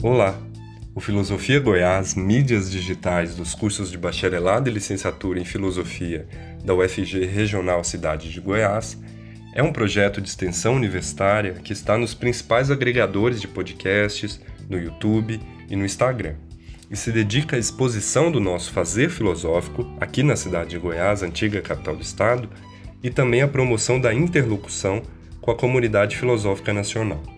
Olá! O Filosofia Goiás, mídias digitais dos cursos de bacharelado e licenciatura em filosofia da UFG Regional Cidade de Goiás, é um projeto de extensão universitária que está nos principais agregadores de podcasts, no YouTube e no Instagram, e se dedica à exposição do nosso fazer filosófico aqui na cidade de Goiás, antiga capital do estado, e também à promoção da interlocução com a comunidade filosófica nacional.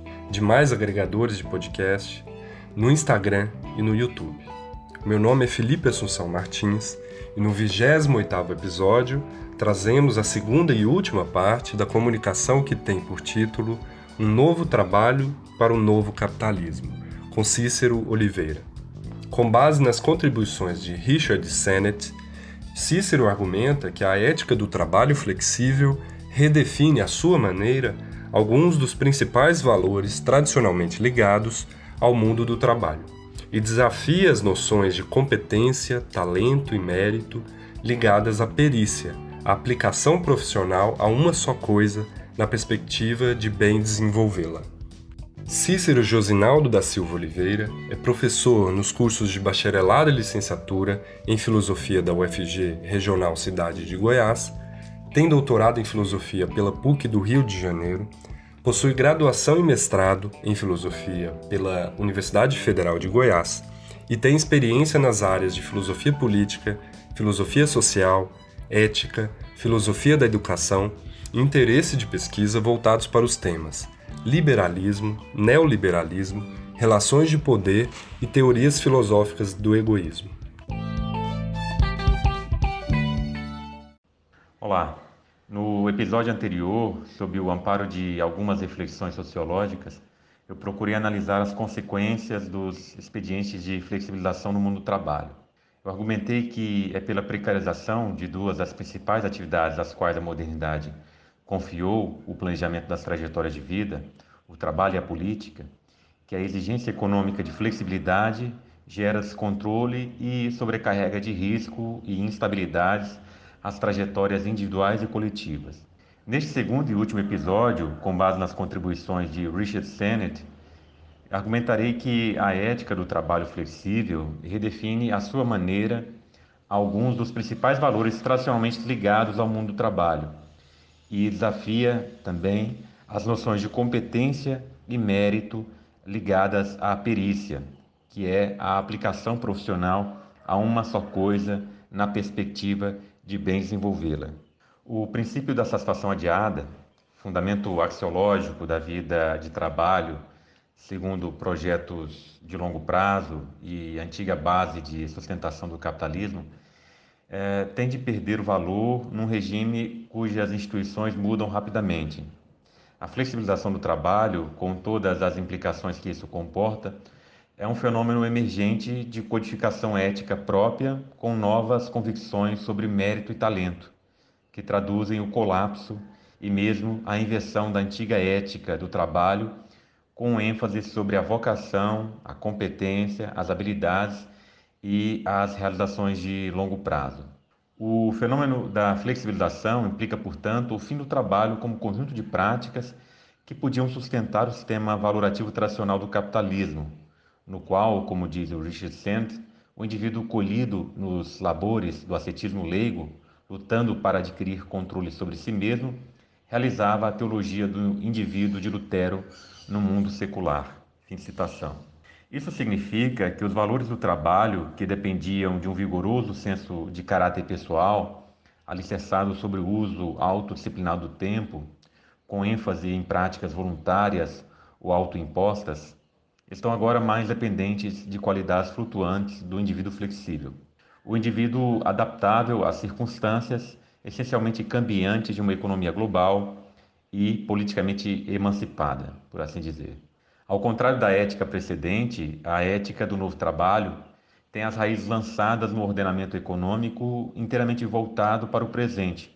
demais agregadores de podcast, no Instagram e no YouTube. Meu nome é Felipe Assunção Martins e no 28º episódio trazemos a segunda e última parte da comunicação que tem por título Um novo trabalho para um novo capitalismo, com Cícero Oliveira. Com base nas contribuições de Richard Sennett, Cícero argumenta que a ética do trabalho flexível redefine à sua maneira alguns dos principais valores tradicionalmente ligados ao mundo do trabalho e desafia as noções de competência, talento e mérito ligadas à perícia, a aplicação profissional a uma só coisa na perspectiva de bem desenvolvê-la. Cícero Josinaldo da Silva Oliveira é professor nos cursos de bacharelado e licenciatura em filosofia da UFG Regional Cidade de Goiás tem doutorado em filosofia pela PUC do Rio de Janeiro, possui graduação e mestrado em filosofia pela Universidade Federal de Goiás e tem experiência nas áreas de filosofia política, filosofia social, ética, filosofia da educação e interesse de pesquisa voltados para os temas liberalismo, neoliberalismo, relações de poder e teorias filosóficas do egoísmo. Olá. No episódio anterior, sob o amparo de algumas reflexões sociológicas, eu procurei analisar as consequências dos expedientes de flexibilização no mundo do trabalho. Eu argumentei que é pela precarização de duas das principais atividades às quais a modernidade confiou o planejamento das trajetórias de vida, o trabalho e a política, que a exigência econômica de flexibilidade gera descontrole e sobrecarrega de risco e instabilidades as trajetórias individuais e coletivas. Neste segundo e último episódio, com base nas contribuições de Richard Sennett, argumentarei que a ética do trabalho flexível redefine à sua maneira alguns dos principais valores tradicionalmente ligados ao mundo do trabalho e desafia também as noções de competência e mérito ligadas à perícia, que é a aplicação profissional a uma só coisa na perspectiva de bem desenvolvê-la. O princípio da satisfação adiada, fundamento axiológico da vida de trabalho, segundo projetos de longo prazo e antiga base de sustentação do capitalismo, é, tem de perder o valor num regime cujas instituições mudam rapidamente. A flexibilização do trabalho, com todas as implicações que isso comporta, é um fenômeno emergente de codificação ética própria com novas convicções sobre mérito e talento, que traduzem o colapso e mesmo a inversão da antiga ética do trabalho, com ênfase sobre a vocação, a competência, as habilidades e as realizações de longo prazo. O fenômeno da flexibilização implica, portanto, o fim do trabalho como conjunto de práticas que podiam sustentar o sistema valorativo tradicional do capitalismo, no qual, como diz o Richard Sand, o indivíduo colhido nos labores do ascetismo leigo, lutando para adquirir controle sobre si mesmo, realizava a teologia do indivíduo de Lutero no mundo secular. Fim de citação. Isso significa que os valores do trabalho, que dependiam de um vigoroso senso de caráter pessoal, alicerçado sobre o uso autodisciplinado do tempo, com ênfase em práticas voluntárias ou autoimpostas, estão agora mais dependentes de qualidades flutuantes do indivíduo flexível. O indivíduo adaptável às circunstâncias, essencialmente cambiantes de uma economia global e politicamente emancipada, por assim dizer. Ao contrário da ética precedente, a ética do novo trabalho tem as raízes lançadas no ordenamento econômico inteiramente voltado para o presente,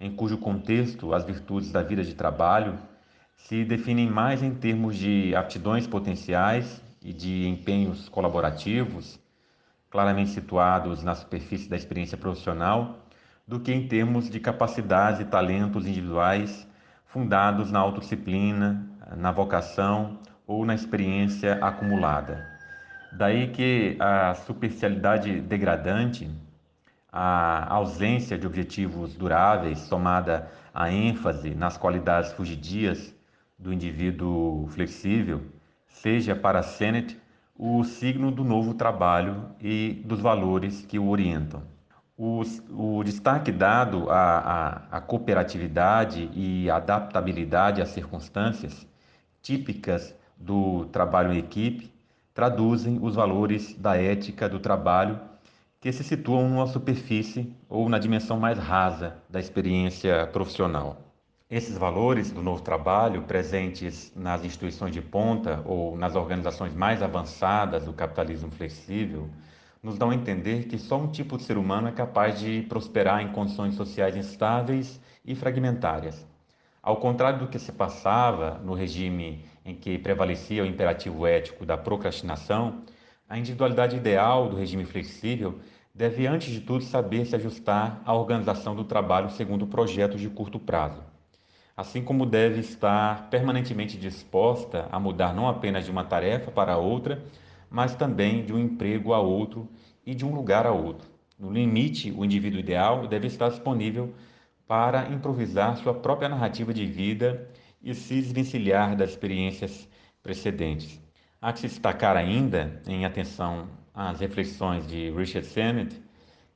em cujo contexto as virtudes da vida de trabalho se definem mais em termos de aptidões potenciais e de empenhos colaborativos, claramente situados na superfície da experiência profissional, do que em termos de capacidades e talentos individuais fundados na autodisciplina, na vocação ou na experiência acumulada. Daí que a superficialidade degradante, a ausência de objetivos duráveis, somada à ênfase nas qualidades fugidias do indivíduo flexível, seja para Sennett o signo do novo trabalho e dos valores que o orientam. O, o destaque dado à, à, à cooperatividade e adaptabilidade às circunstâncias típicas do trabalho em equipe traduzem os valores da ética do trabalho que se situam numa superfície ou na dimensão mais rasa da experiência profissional. Esses valores do novo trabalho, presentes nas instituições de ponta ou nas organizações mais avançadas do capitalismo flexível, nos dão a entender que só um tipo de ser humano é capaz de prosperar em condições sociais instáveis e fragmentárias. Ao contrário do que se passava no regime em que prevalecia o imperativo ético da procrastinação, a individualidade ideal do regime flexível deve, antes de tudo, saber se ajustar à organização do trabalho segundo projetos de curto prazo, assim como deve estar permanentemente disposta a mudar não apenas de uma tarefa para outra, mas também de um emprego a outro e de um lugar a outro. No limite, o indivíduo ideal deve estar disponível para improvisar sua própria narrativa de vida e se desvencilhar das experiências precedentes. Há que se destacar ainda, em atenção às reflexões de Richard Sennett,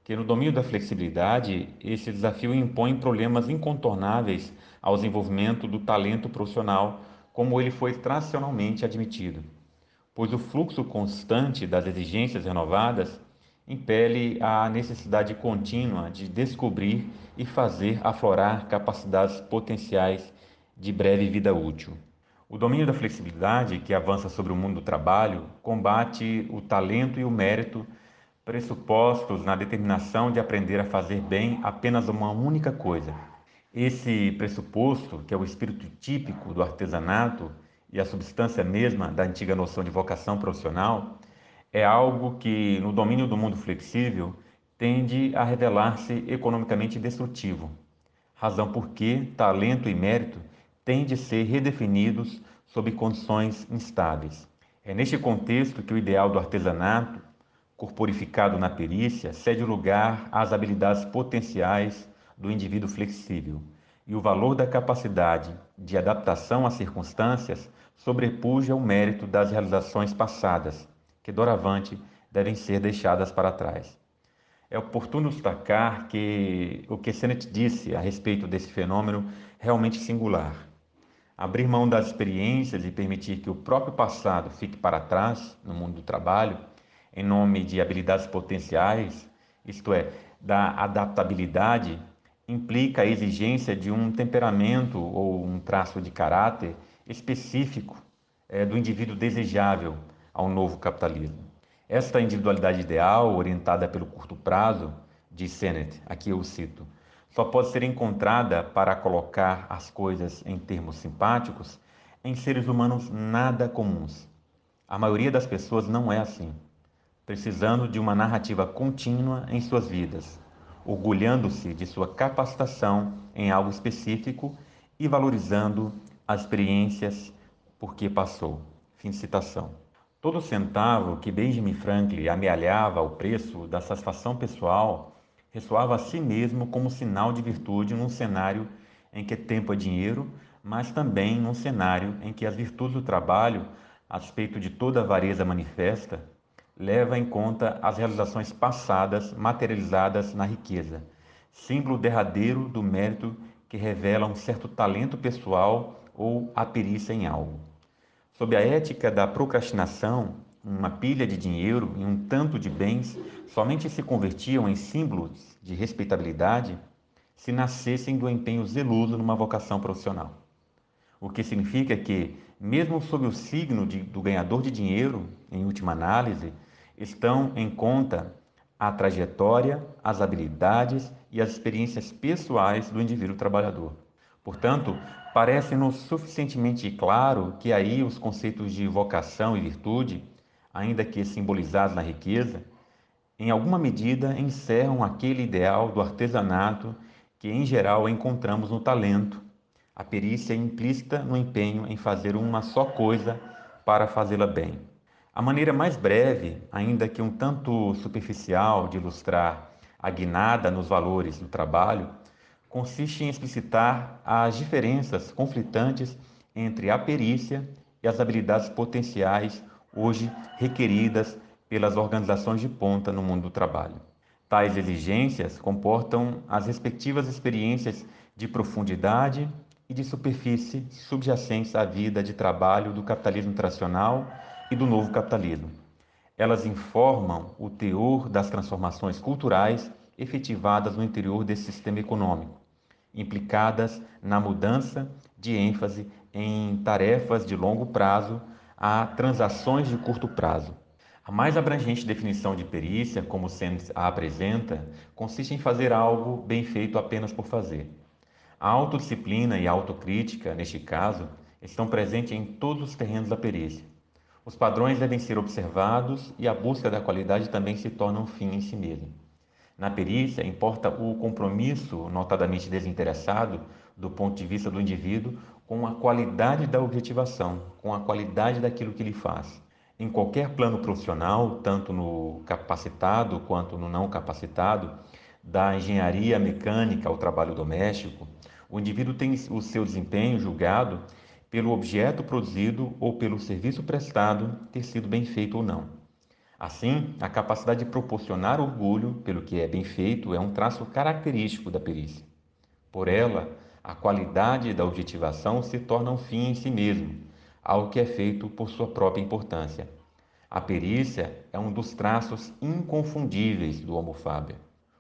que no domínio da flexibilidade, esse desafio impõe problemas incontornáveis ao desenvolvimento do talento profissional, como ele foi tradicionalmente admitido, pois o fluxo constante das exigências renovadas impele a necessidade contínua de descobrir e fazer aflorar capacidades potenciais de breve vida útil. O domínio da flexibilidade, que avança sobre o mundo do trabalho, combate o talento e o mérito pressupostos na determinação de aprender a fazer bem apenas uma única coisa. Esse pressuposto, que é o espírito típico do artesanato e a substância mesma da antiga noção de vocação profissional, é algo que, no domínio do mundo flexível, tende a revelar-se economicamente destrutivo. Razão por que talento e mérito têm de ser redefinidos sob condições instáveis. É neste contexto que o ideal do artesanato, corporificado na perícia, cede lugar às habilidades potenciais do indivíduo flexível, e o valor da capacidade de adaptação às circunstâncias sobrepuja o mérito das realizações passadas, que doravante devem ser deixadas para trás. É oportuno destacar que o que Sennett disse a respeito desse fenômeno realmente singular. Abrir mão das experiências e permitir que o próprio passado fique para trás no mundo do trabalho, em nome de habilidades potenciais, isto é, da adaptabilidade, implica a exigência de um temperamento ou um traço de caráter específico é, do indivíduo desejável ao novo capitalismo. Esta individualidade ideal, orientada pelo curto prazo, diz Sennett, aqui eu cito, só pode ser encontrada para colocar as coisas em termos simpáticos em seres humanos nada comuns. A maioria das pessoas não é assim, precisando de uma narrativa contínua em suas vidas, orgulhando-se de sua capacitação em algo específico e valorizando as experiências por que passou. Fim de citação. Todo centavo que Benjamin Franklin amealhava ao preço da satisfação pessoal ressoava a si mesmo como sinal de virtude num cenário em que tempo é dinheiro, mas também num cenário em que as virtudes do trabalho a de toda a vareza manifesta, leva em conta as realizações passadas materializadas na riqueza, símbolo derradeiro do mérito que revela um certo talento pessoal ou a perícia em algo. Sob a ética da procrastinação, uma pilha de dinheiro e um tanto de bens somente se convertiam em símbolos de respeitabilidade se nascessem do empenho zeloso numa vocação profissional. O que significa que, mesmo sob o signo de, do ganhador de dinheiro, em última análise, estão em conta a trajetória, as habilidades e as experiências pessoais do indivíduo trabalhador. Portanto, parece-nos suficientemente claro que aí os conceitos de vocação e virtude, ainda que simbolizados na riqueza, em alguma medida encerram aquele ideal do artesanato que em geral encontramos no talento, a perícia implícita no empenho em fazer uma só coisa para fazê-la bem. A maneira mais breve, ainda que um tanto superficial, de ilustrar a guinada nos valores do trabalho consiste em explicitar as diferenças conflitantes entre a perícia e as habilidades potenciais hoje requeridas pelas organizações de ponta no mundo do trabalho. Tais exigências comportam as respectivas experiências de profundidade e de superfície subjacentes à vida de trabalho do capitalismo tradicional e do novo capitalismo. Elas informam o teor das transformações culturais efetivadas no interior desse sistema econômico, implicadas na mudança de ênfase em tarefas de longo prazo a transações de curto prazo. A mais abrangente definição de perícia, como Sanders a apresenta, consiste em fazer algo bem feito apenas por fazer. A autodisciplina e a autocrítica, neste caso, estão presentes em todos os terrenos da perícia. Os padrões devem ser observados e a busca da qualidade também se torna um fim em si mesmo. Na perícia, importa o compromisso, notadamente desinteressado, do ponto de vista do indivíduo, com a qualidade da objetivação, com a qualidade daquilo que ele faz. Em qualquer plano profissional, tanto no capacitado quanto no não capacitado, da engenharia mecânica ao trabalho doméstico, o indivíduo tem o seu desempenho julgado pelo objeto produzido ou pelo serviço prestado ter sido bem feito ou não. Assim, a capacidade de proporcionar orgulho pelo que é bem feito é um traço característico da perícia. Por ela, a qualidade da objetivação se torna um fim em si mesmo, algo que é feito por sua própria importância. A perícia é um dos traços inconfundíveis do Homo faber.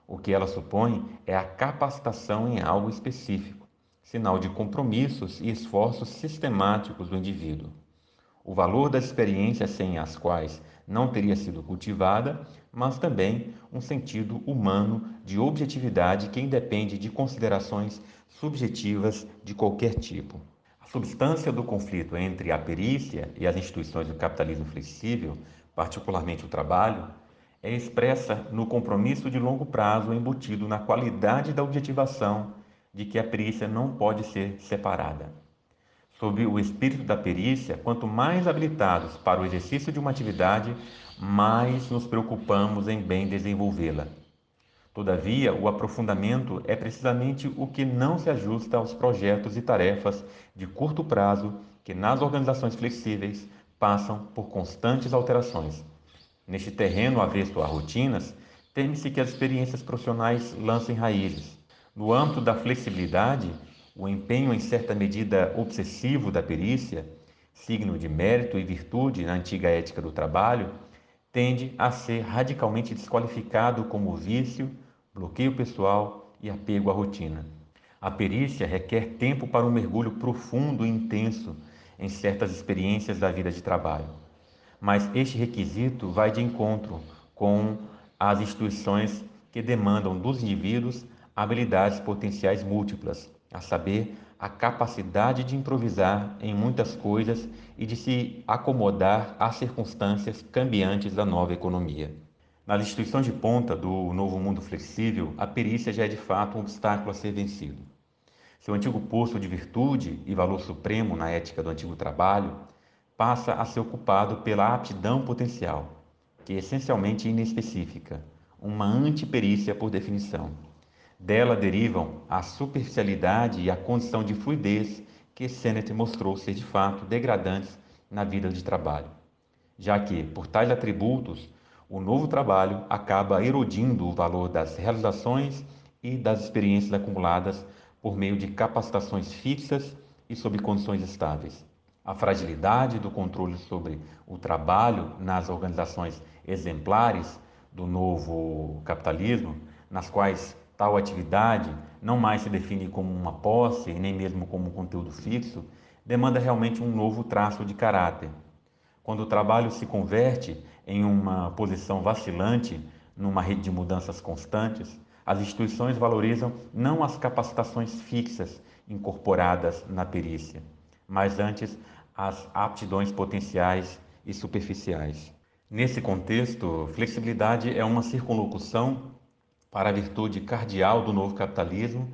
O que ela supõe é a capacitação em algo específico sinal de compromissos e esforços sistemáticos do indivíduo. O valor das experiências sem as quais não teria sido cultivada, mas também um sentido humano de objetividade que independe de considerações subjetivas de qualquer tipo. A substância do conflito entre a perícia e as instituições do capitalismo flexível, particularmente o trabalho, é expressa no compromisso de longo prazo embutido na qualidade da objetivação de que a perícia não pode ser separada. Sob o espírito da perícia, quanto mais habilitados para o exercício de uma atividade, mais nos preocupamos em bem desenvolvê-la. Todavia, o aprofundamento é precisamente o que não se ajusta aos projetos e tarefas de curto prazo que, nas organizações flexíveis, passam por constantes alterações. Neste terreno avesso a rotinas, teme-se que as experiências profissionais lancem raízes, no âmbito da flexibilidade, o empenho em certa medida obsessivo da perícia, signo de mérito e virtude na antiga ética do trabalho, tende a ser radicalmente desqualificado como vício, bloqueio pessoal e apego à rotina. A perícia requer tempo para um mergulho profundo e intenso em certas experiências da vida de trabalho. Mas este requisito vai de encontro com as instituições que demandam dos indivíduos habilidades potenciais múltiplas, a saber, a capacidade de improvisar em muitas coisas e de se acomodar às circunstâncias cambiantes da nova economia. Na instituição de ponta do novo mundo flexível, a perícia já é de fato um obstáculo a ser vencido. Seu antigo posto de virtude e valor supremo na ética do antigo trabalho passa a ser ocupado pela aptidão potencial, que é essencialmente inespecífica, uma antiperícia por definição. Dela derivam a superficialidade e a condição de fluidez que Sennett mostrou ser de fato degradantes na vida de trabalho, já que, por tais atributos, o novo trabalho acaba erodindo o valor das realizações e das experiências acumuladas por meio de capacitações fixas e sob condições estáveis. A fragilidade do controle sobre o trabalho nas organizações exemplares do novo capitalismo, nas quais tal atividade não mais se define como uma posse nem mesmo como um conteúdo fixo, demanda realmente um novo traço de caráter. Quando o trabalho se converte em uma posição vacilante, numa rede de mudanças constantes, as instituições valorizam não as capacitações fixas incorporadas na perícia, mas antes as aptidões potenciais e superficiais. Nesse contexto, flexibilidade é uma circunlocução para a virtude cardial do novo capitalismo,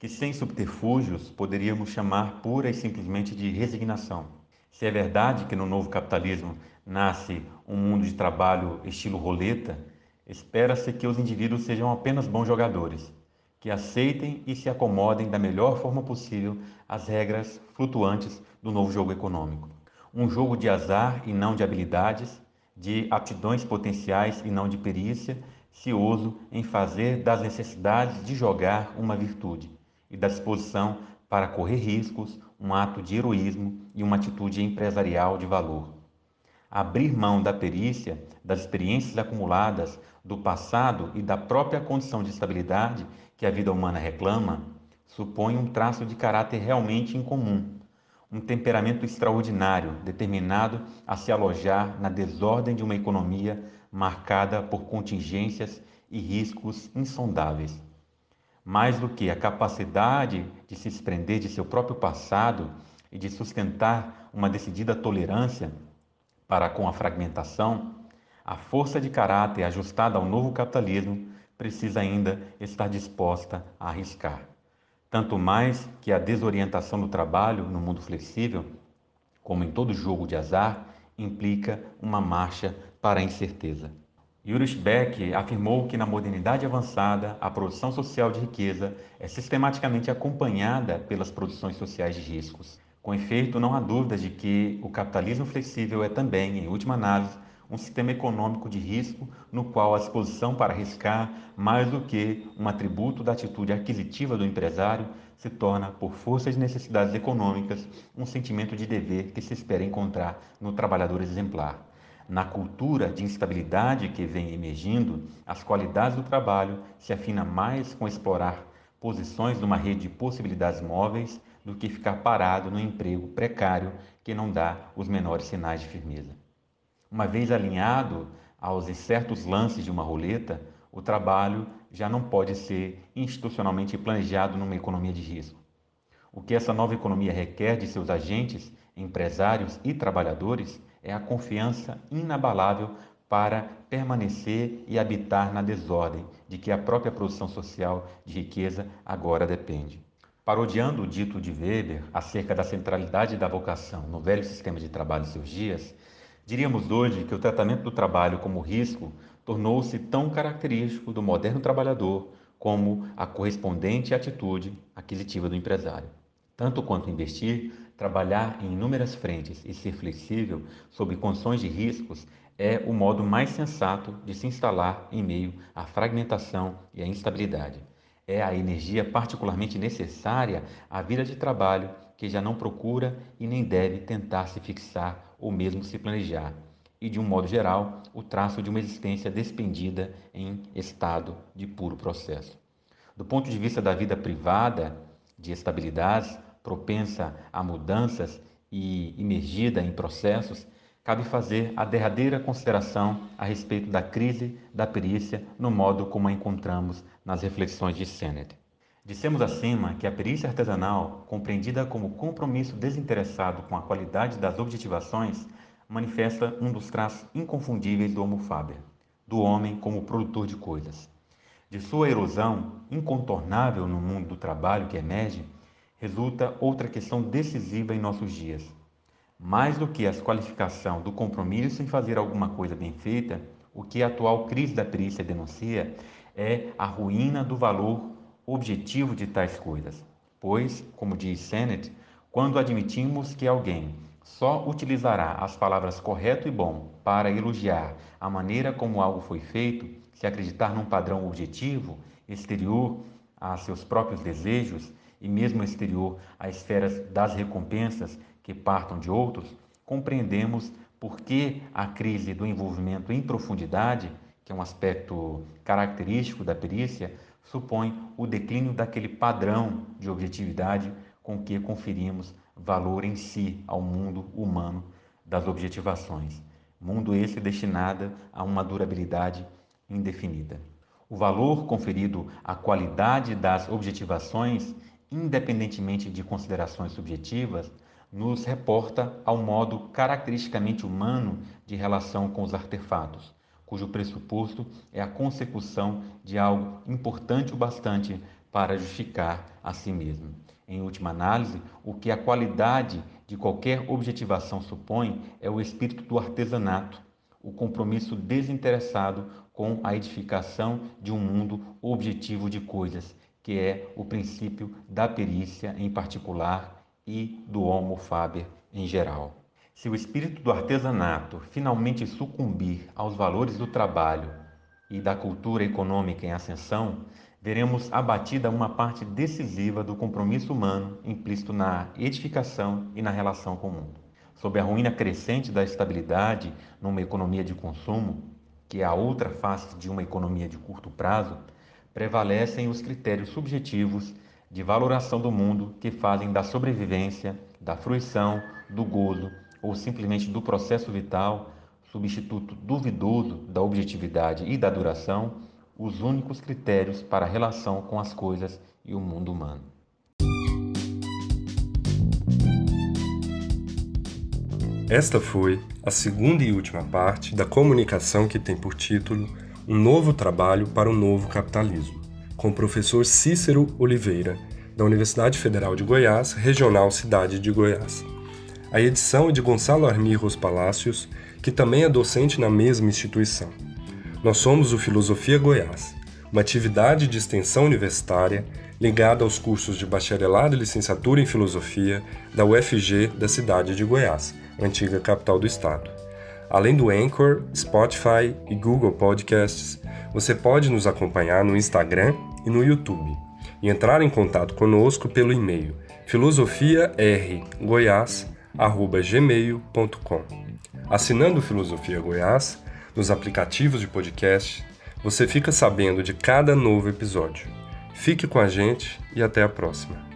que sem subterfúgios poderíamos chamar pura e simplesmente de resignação. Se é verdade que no novo capitalismo nasce um mundo de trabalho estilo roleta, espera-se que os indivíduos sejam apenas bons jogadores, que aceitem e se acomodem da melhor forma possível às regras flutuantes do novo jogo econômico. Um jogo de azar e não de habilidades, de aptidões potenciais e não de perícia, cioso em fazer das necessidades de jogar uma virtude e da disposição para correr riscos um ato de heroísmo e uma atitude empresarial de valor. Abrir mão da perícia, das experiências acumuladas, do passado e da própria condição de estabilidade que a vida humana reclama, supõe um traço de caráter realmente incomum, um temperamento extraordinário, determinado a se alojar na desordem de uma economia marcada por contingências e riscos insondáveis. Mais do que a capacidade de se desprender de seu próprio passado e de sustentar uma decidida tolerância para com a fragmentação, a força de caráter ajustada ao novo capitalismo precisa ainda estar disposta a arriscar. Tanto mais que a desorientação do trabalho no mundo flexível, como em todo jogo de azar, implica uma marcha para a incerteza. Yurus Beck afirmou que na modernidade avançada, a produção social de riqueza é sistematicamente acompanhada pelas produções sociais de riscos. Com efeito, não há dúvida de que o capitalismo flexível é também, em última análise, um sistema econômico de risco no qual a disposição para arriscar, mais do que um atributo da atitude aquisitiva do empresário, se torna, por força de necessidades econômicas, um sentimento de dever que se espera encontrar no trabalhador exemplar. Na cultura de instabilidade que vem emergindo, as qualidades do trabalho se afina mais com explorar posições numa rede de possibilidades móveis do que ficar parado no emprego precário que não dá os menores sinais de firmeza. Uma vez alinhado aos incertos lances de uma roleta, o trabalho já não pode ser institucionalmente planejado numa economia de risco. O que essa nova economia requer de seus agentes, empresários e trabalhadores é a confiança inabalável para permanecer e habitar na desordem de que a própria produção social de riqueza agora depende. Parodiando o dito de Weber acerca da centralidade da vocação no velho sistema de trabalho de seus dias, diríamos hoje que o tratamento do trabalho como risco tornou-se tão característico do moderno trabalhador como a correspondente atitude aquisitiva do empresário. Tanto quanto investir, trabalhar em inúmeras frentes e ser flexível sob condições de riscos é o modo mais sensato de se instalar em meio à fragmentação e à instabilidade. É a energia particularmente necessária à vida de trabalho que já não procura e nem deve tentar se fixar ou mesmo se planejar, e de um modo geral, o traço de uma existência despendida em estado de puro processo. Do ponto de vista da vida privada, de estabilidades, propensa a mudanças e imergida em processos, cabe fazer a derradeira consideração a respeito da crise da perícia no modo como a encontramos nas reflexões de Sennett. Dissemos acima que a perícia artesanal, compreendida como compromisso desinteressado com a qualidade das objetivações, manifesta um dos traços inconfundíveis do Homo faber, do homem como produtor de coisas. De sua erosão, incontornável no mundo do trabalho que emerge, resulta outra questão decisiva em nossos dias. Mais do que a qualificação do compromisso em fazer alguma coisa bem feita, o que a atual crise da perícia denuncia é a ruína do valor objetivo de tais coisas. Pois, como diz Sennett, quando admitimos que alguém só utilizará as palavras correto e bom para elogiar a maneira como algo foi feito se acreditar num padrão objetivo, exterior a seus próprios desejos e mesmo exterior a esferas das recompensas que partam de outros, compreendemos por que a crise do envolvimento em profundidade, que é um aspecto característico da perícia, supõe o declínio daquele padrão de objetividade com que conferimos valor em si ao mundo humano das objetivações. Mundo esse destinado a uma durabilidade indefinida. O valor conferido à qualidade das objetivações, independentemente de considerações subjetivas, nos reporta ao modo caracteristicamente humano de relação com os artefatos, cujo pressuposto é a consecução de algo importante o bastante para justificar a si mesmo. Em última análise, o que a qualidade de qualquer objetivação supõe é o espírito do artesanato, o compromisso desinteressado com a edificação de um mundo objetivo de coisas, que é o princípio da perícia em particular e do Homo faber em geral. Se o espírito do artesanato finalmente sucumbir aos valores do trabalho e da cultura econômica em ascensão, veremos abatida uma parte decisiva do compromisso humano implícito na edificação e na relação com o mundo. Sob a ruína crescente da estabilidade numa economia de consumo, que é a outra face de uma economia de curto prazo, prevalecem os critérios subjetivos de valoração do mundo que fazem da sobrevivência, da fruição, do gozo ou simplesmente do processo vital, substituto duvidoso da objetividade e da duração, os únicos critérios para a relação com as coisas e o mundo humano. Esta foi a segunda e última parte da comunicação que tem por título Um Novo Trabalho para o Novo Capitalismo, com o professor Cícero Oliveira, da Universidade Federal de Goiás, Regional Cidade de Goiás. A edição é de Gonçalo Armirros Palácios, que também é docente na mesma instituição. Nós somos o Filosofia Goiás, uma atividade de extensão universitária ligada aos cursos de bacharelado e licenciatura em filosofia da UFG da cidade de Goiás, antiga capital do estado. Além do Anchor, Spotify e Google Podcasts, você pode nos acompanhar no Instagram e no YouTube e entrar em contato conosco pelo e-mail filosofiargoiás@gmail.com. Assinando Filosofia Goiás, nos aplicativos de podcast, você fica sabendo de cada novo episódio. Fique com a gente e até a próxima.